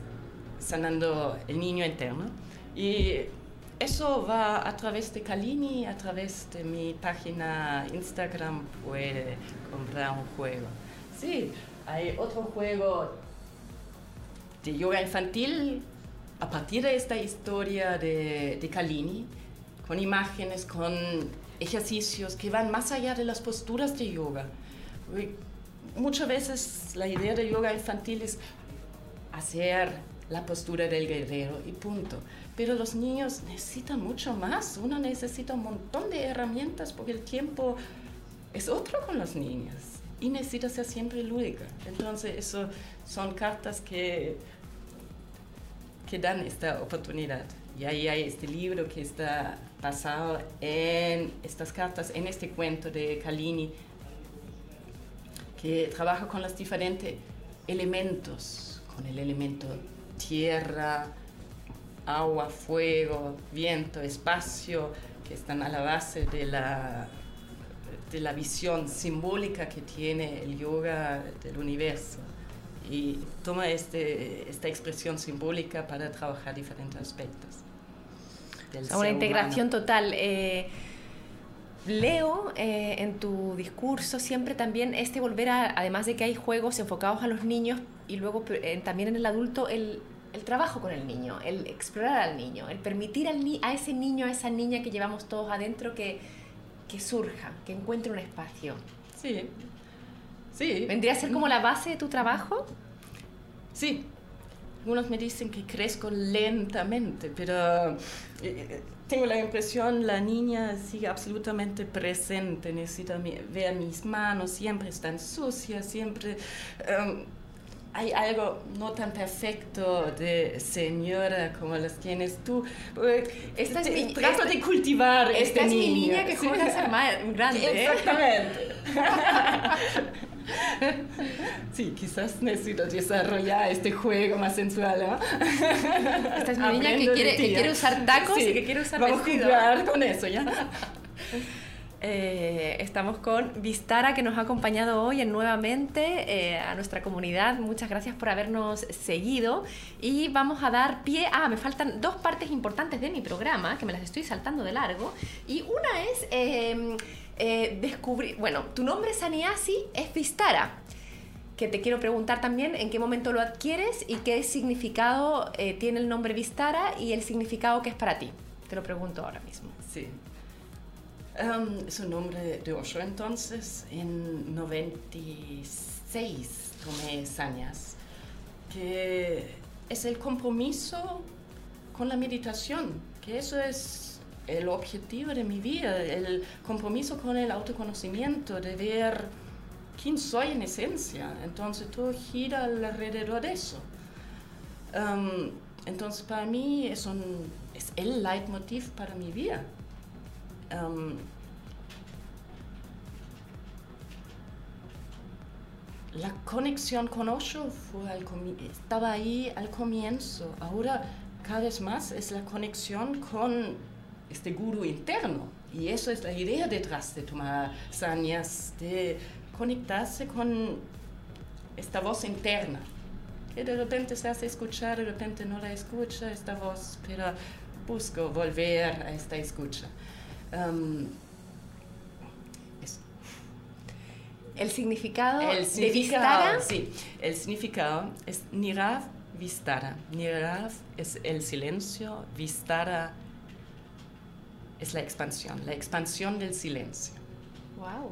sanando el niño interno. Y eso va a través de Kalini, a través de mi página Instagram puede comprar un juego. Sí, hay otro juego de yoga infantil a partir de esta historia de, de Kalini, con imágenes, con ejercicios que van más allá de las posturas de yoga. Muchas veces la idea de yoga infantil es hacer la postura del guerrero y punto. Pero los niños necesitan mucho más. Uno necesita un montón de herramientas porque el tiempo es otro con los niños y necesita ser siempre lúdica. Entonces, eso son cartas que, que dan esta oportunidad. Y ahí hay este libro que está basado en estas cartas, en este cuento de Kalini, que trabaja con los diferentes elementos, con el elemento tierra, agua, fuego, viento, espacio, que están a la base de la, de la visión simbólica que tiene el yoga del universo. Y toma este, esta expresión simbólica para trabajar diferentes aspectos. una integración total. Eh, leo eh, en tu discurso siempre también este volver a, además de que hay juegos enfocados a los niños y luego eh, también en el adulto, el, el trabajo con el niño, el explorar al niño, el permitir al ni a ese niño, a esa niña que llevamos todos adentro que, que surja, que encuentre un espacio. Sí, sí. ¿Vendría a ser como la base de tu trabajo? Sí. Algunos me dicen que crezco lentamente, pero eh, tengo la impresión la niña sigue absolutamente presente, necesita ver mis manos, siempre están sucias, siempre... Em, hay algo no tan perfecto de señora como las tienes tú. Esta es mi, trato de cultivar esta este es niño. mi niña que juega a ser más grande. ¿eh? Exactamente. <laughs> Sí, quizás necesito desarrollar este juego más sensual. Esta es mi niña que quiere, que quiere, usar tacos sí, y que quiere usar vamos vestido. a jugar con eso, ¿ya? Eh, estamos con Vistara que nos ha acompañado hoy en nuevamente eh, a nuestra comunidad. Muchas gracias por habernos seguido y vamos a dar pie. Ah, me faltan dos partes importantes de mi programa que me las estoy saltando de largo y una es eh, eh, descubrir. Bueno, tu nombre Saniasi es Vistara. Que te quiero preguntar también en qué momento lo adquieres y qué significado tiene el nombre Vistara y el significado que es para ti. Te lo pregunto ahora mismo. Sí. Um, es un nombre de Osho entonces. En 96 tomé Sanyas, que es el compromiso con la meditación, que eso es el objetivo de mi vida, el compromiso con el autoconocimiento, de ver quién soy en esencia. Entonces todo gira alrededor de eso. Um, entonces para mí es, un, es el leitmotiv para mi vida. Um, la conexión con Osho fue al estaba ahí al comienzo. Ahora cada vez más es la conexión con este guru interno. Y eso es la idea detrás de tomar sanyas, de conectarse con esta voz interna, que de repente se hace escuchar, de repente no la escucha esta voz, pero busco volver a esta escucha. Um, eso. El significado, El de significado, Vistara sí, el significado es Nirav Vistara. Nirav es el silencio, Vistara es la expansión, la expansión del silencio. Wow.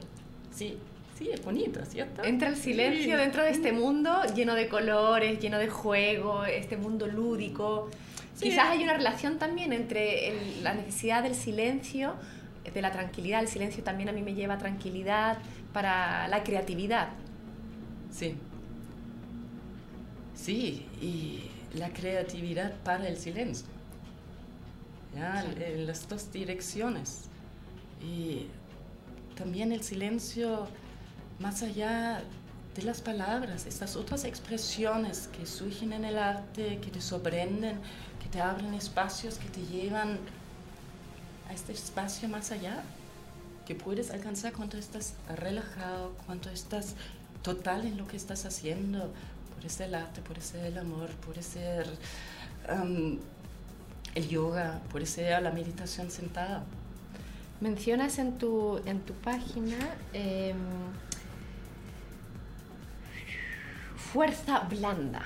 Sí, sí, es bonito, ¿cierto? Entra el silencio Sí. dentro de este mundo lleno de colores, lleno de juego, este mundo lúdico. Sí. Quizás hay una relación también entre el- la necesidad del silencio, de la tranquilidad. El silencio también a mí me lleva a tranquilidad para la creatividad. Sí. Sí, y la creatividad para el silencio. ¿Ya? En las dos direcciones. Y también el silencio más allá de las palabras, estas otras expresiones que surgen en el arte, que te sorprenden, que te abren espacios, que te llevan a este espacio más allá, que puedes alcanzar cuando estás relajado, cuando estás total en lo que estás haciendo. Puede ser el arte, puede ser el amor, puede ser um, el yoga, puede ser la meditación sentada. Mencionas en tu, en tu página em, fuerza blanda,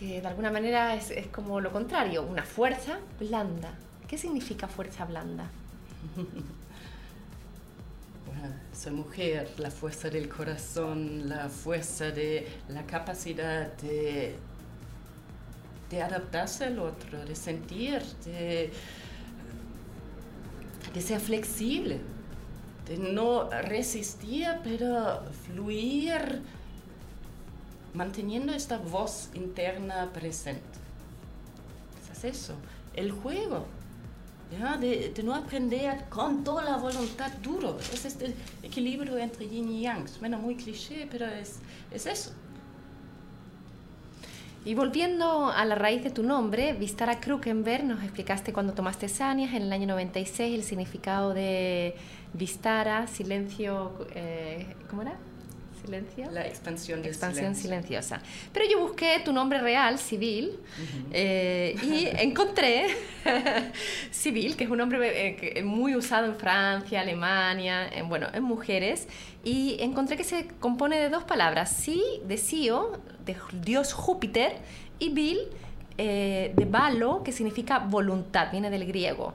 que de alguna manera es, es como lo contrario, una fuerza blanda. ¿Qué significa fuerza blanda? <laughs> Bueno, mujer, la fuerza del corazón, la fuerza de la capacidad de, de adaptarse al otro, de sentir, de ser flexible, de no resistir, pero fluir, manteniendo esta voz interna presente. Es eso, el juego. ¿ya? De, de, no aprender con toda la voluntad duro. Es este equilibrio entre yin y yang. Suena muy cliché, pero es, es eso. Y volviendo a la raíz de tu nombre, Vistara Krukenberg, nos explicaste cuando tomaste Sanias en el año 96 el significado de Vistara, silencio, eh, ¿cómo era? Silencio. La expansión, expansión silenciosa. Pero yo busqué tu nombre real, Civil, eh, y <laughs> encontré <laughs> Civil, que es un nombre eh, muy usado en Francia, Alemania, en, bueno, en mujeres, y encontré que se compone de dos palabras, sí, de Sio, de dios Júpiter, y Vil, eh, de Balo, que significa voluntad, viene del griego.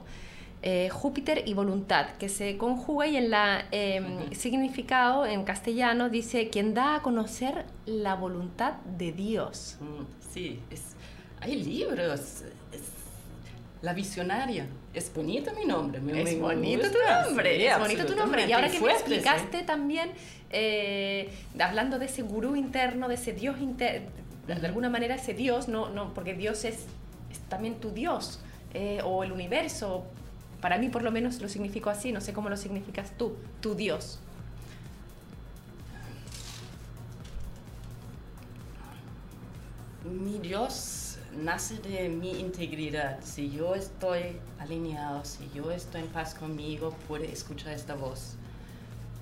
Eh, Júpiter y voluntad, que se conjuga y en la em, significado en castellano dice quien da a conocer la voluntad de Dios. Mm, sí, hay libros. la visionaria. Es bonito mi nombre. es bonito tu nombre. es bonito tu nombre. Y ahora que me explicaste también, eh, hablando de ese gurú interno, de ese Dios interno, de alguna manera ese Dios, no, no, porque Dios es, también tu Dios, eh, o el universo, para mí por lo menos lo significo así, no sé cómo lo significas tú, tu Dios. Mi Dios nace de mi integridad. Si yo estoy alineado, si yo estoy en paz conmigo, puede escuchar esta voz.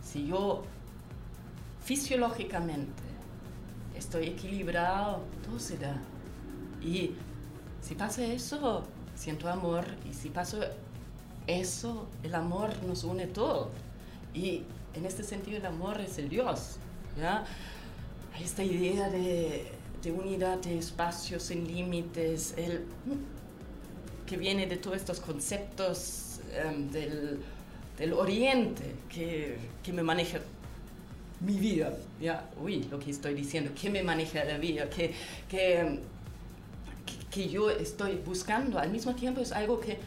Si yo fisiológicamente estoy equilibrado, todo se da. Y si pasa eso, siento amor. Y si pasa eso, el amor nos une todo. Y en este sentido el amor es el Dios. ¿ya? Esta idea de, de unidad de espacios sin límites, el, que viene de todos estos conceptos um, del, del, oriente que, que, me maneja mi vida. ¿ya? Uy, lo que estoy diciendo, que me maneja la vida, que, que, que yo estoy buscando. Al mismo tiempo es algo que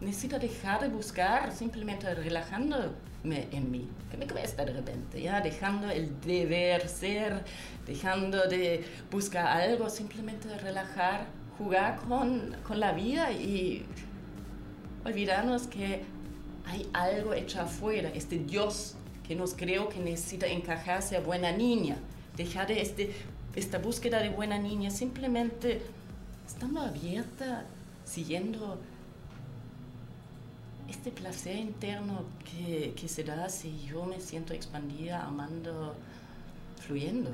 necesito dejar de buscar simplemente relajándome en mí, que me cuesta de repente, ya dejando el deber ser, dejando de buscar algo, simplemente relajar, jugar con, con la vida y olvidarnos que hay algo hecho afuera, este Dios que nos creo que necesita encajarse a buena niña, dejar de este, esta búsqueda de buena niña, simplemente estando abierta, siguiendo este placer interno que, que, se da si yo me siento expandida, amando, fluyendo.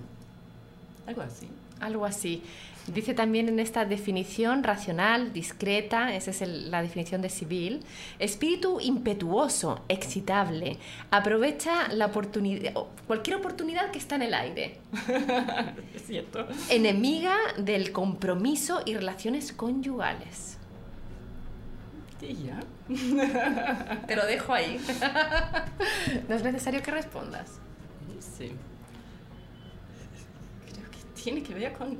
Algo así. Algo así. Dice también en esta definición racional, discreta, esa es la definición de civil, espíritu impetuoso, excitable, aprovecha la oportunidad, cualquier oportunidad que está en el aire. <laughs> es cierto. Enemiga del compromiso y relaciones conyugales. Y ya. <laughs> Te lo dejo ahí. <laughs> no es necesario que respondas. Sí. Creo que tiene que ver con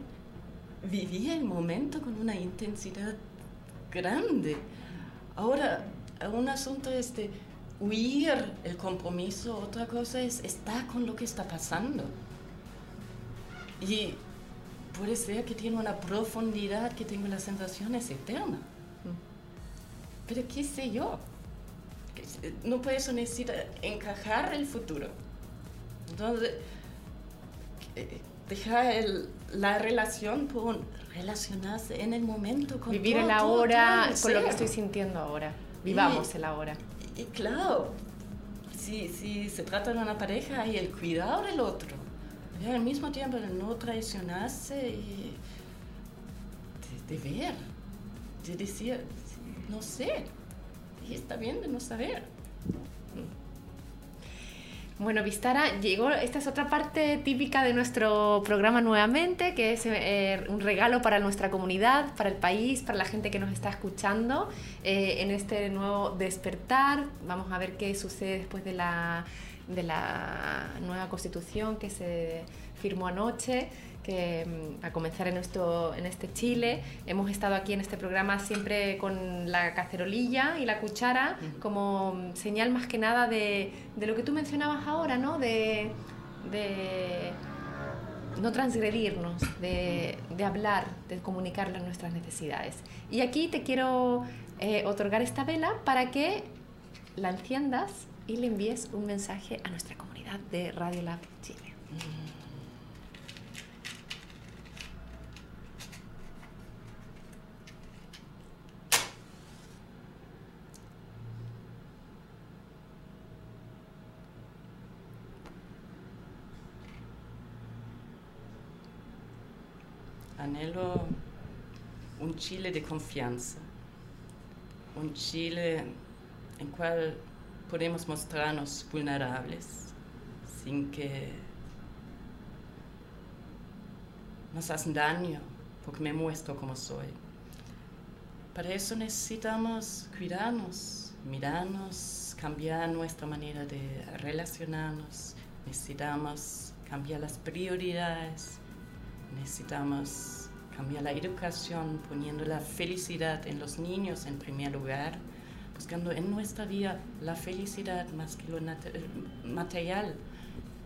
vivir el momento con una intensidad grande. Ahora, un asunto es de huir el compromiso, otra cosa es estar con lo que está pasando. Y puede ser que tiene una profundidad que tengo la sensación es eterna. Pero qué sé yo. No por eso necesita encajar el futuro. Entonces, dejar el, la relación por relacionarse en el momento con Vivir el ahora con lo que estoy sintiendo ahora. Vivamos el ahora. Y, claro, si, si se trata de una pareja, hay el cuidado del otro. Y al mismo tiempo de no traicionarse y de, de ver, de decir, no sé. Y está bien de no saber. Bueno, Vistara, llegó, esta es otra parte típica de nuestro programa nuevamente, que es eh, un regalo para nuestra comunidad, para el país, para la gente que nos está escuchando eh, en este nuevo despertar. Vamos a ver qué sucede después de la, de la nueva constitución que se firmó anoche que mm, a comenzar en, esto, en este Chile. Hemos estado aquí en este programa siempre con la cacerolilla y la cuchara como mm, señal más que nada de, de lo que tú mencionabas ahora, ¿no? De, de no transgredirnos, de, de, hablar, de comunicar nuestras necesidades. Y aquí te quiero eh, otorgar esta vela para que la enciendas y le envíes un mensaje a nuestra comunidad de Radio Lab Chile. Un Chile de confianza, un Chile en cual podemos mostrarnos vulnerables sin que nos hacen daño porque me muestro como soy. Para eso necesitamos cuidarnos, mirarnos, cambiar nuestra manera de relacionarnos, necesitamos cambiar las prioridades, necesitamos cambiar la educación poniendo la felicidad en los niños en primer lugar, buscando en nuestra vida la felicidad más que lo material.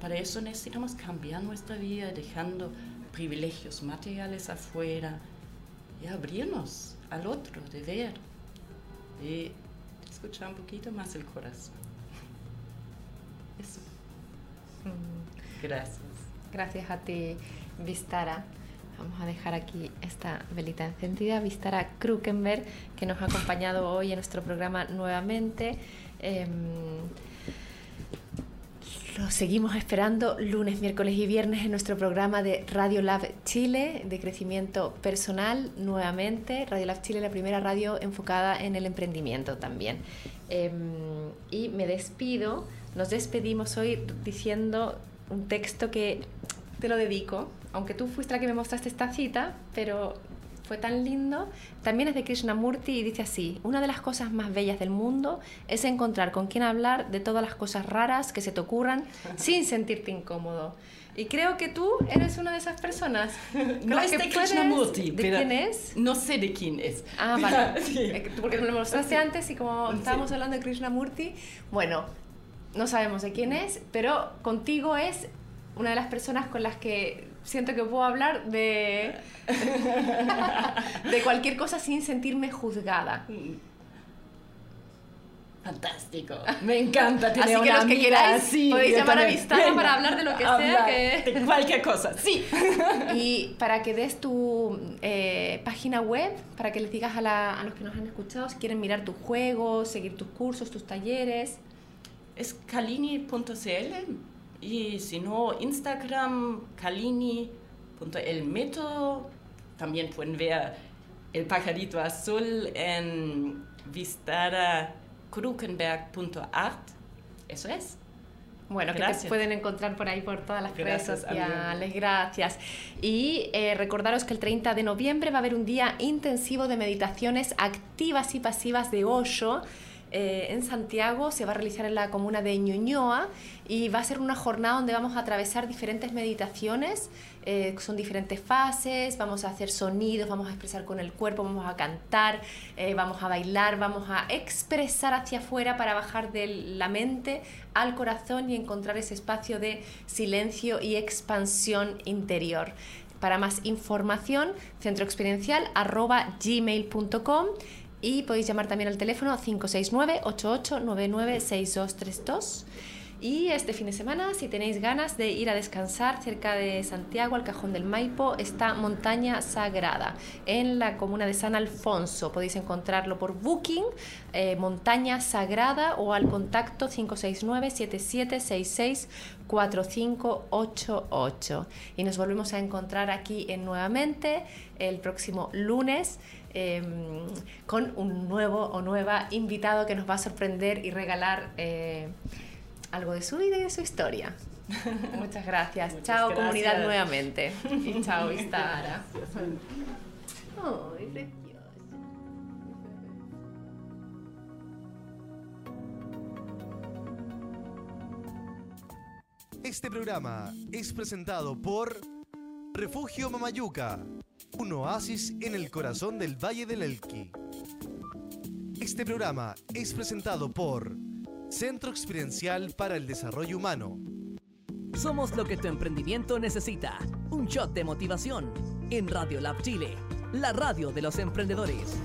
Para eso necesitamos cambiar nuestra vida dejando privilegios materiales afuera y abrirnos al otro, de ver y escuchar un poquito más el corazón. Eso. Mm. Gracias. Gracias a ti. Vistara. Vamos a dejar aquí esta velita encendida. Vistara Krukenberg, que nos ha acompañado hoy en nuestro programa nuevamente. Eh, lo seguimos esperando lunes, miércoles y viernes en nuestro programa de Radio Lab Chile de crecimiento personal nuevamente. Radio Lab Chile, la primera radio enfocada en el emprendimiento también. Eh, y me despido, nos despedimos hoy diciendo un texto que te lo dedico aunque tú fuiste la que me mostraste esta cita, pero fue tan lindo. También es de Krishnamurti y dice así, una de las cosas más bellas del mundo es encontrar con quien hablar de todas las cosas raras que se te ocurran <laughs> sin sentirte incómodo. Y creo que tú eres una de esas personas. <laughs> No es de Krishnamurti. ¿De quién es? No sé de quién es. Ah, <laughs> vale. Eh, porque me lo mostraste antes y como estábamos hablando de Krishnamurti, bueno, no sabemos de quién es, pero contigo es una de las personas con las que siento que puedo hablar de, <laughs> de cualquier cosa sin sentirme juzgada. Fantástico. Me encanta tener Así que los que queráis podéis llamar a Vistana para hablar de lo que sea. Que... De cualquier cosa, sí. <laughs> Y para que des tu eh, página web, para que les digas a, a, los que nos han escuchado si quieren mirar tus juegos, seguir tus cursos, tus talleres. Es y si no, Instagram, método También pueden ver el pajarito azul en vistaracrukenberg.art. Eso es. Bueno, que te pueden encontrar por ahí por todas las redes sociales. Gracias. Y eh, recordaros que el 30 de noviembre va a haber un día intensivo de meditaciones activas y pasivas de Osho eh, en Santiago, se va a realizar en la comuna de Ñuñoa y va a ser una jornada donde vamos a atravesar diferentes meditaciones, eh, son diferentes fases, vamos a hacer sonidos, vamos a expresar con el cuerpo, vamos a cantar, eh, vamos a bailar, vamos a expresar hacia afuera para bajar de la mente al corazón y encontrar ese espacio de silencio y expansión interior. Para más información, centroexperiencial.gmail.com y podéis llamar también al teléfono 569-8899-6232. Y este fin de semana, si tenéis ganas de ir a descansar cerca de Santiago, al Cajón del Maipo, está Montaña Sagrada en la comuna de San Alfonso. Podéis encontrarlo por Booking, eh, Montaña Sagrada o al contacto 569 7766 4588. Y nos volvemos a encontrar aquí en nuevamente el próximo lunes em, con un nuevo o nueva invitado que nos va a sorprender y regalar eh, algo de su vida y de su historia. <laughs> Muchas gracias. chao comunidad nuevamente. Y chao Istara. <laughs> Este programa es presentado por Refugio Mamayuca, un oasis en el corazón del Valle del Elqui. Este programa es presentado por Centro Experiencial para el Desarrollo Humano. Somos lo que tu emprendimiento necesita. Un shot de motivación en Radio Lab Chile, la radio de los emprendedores.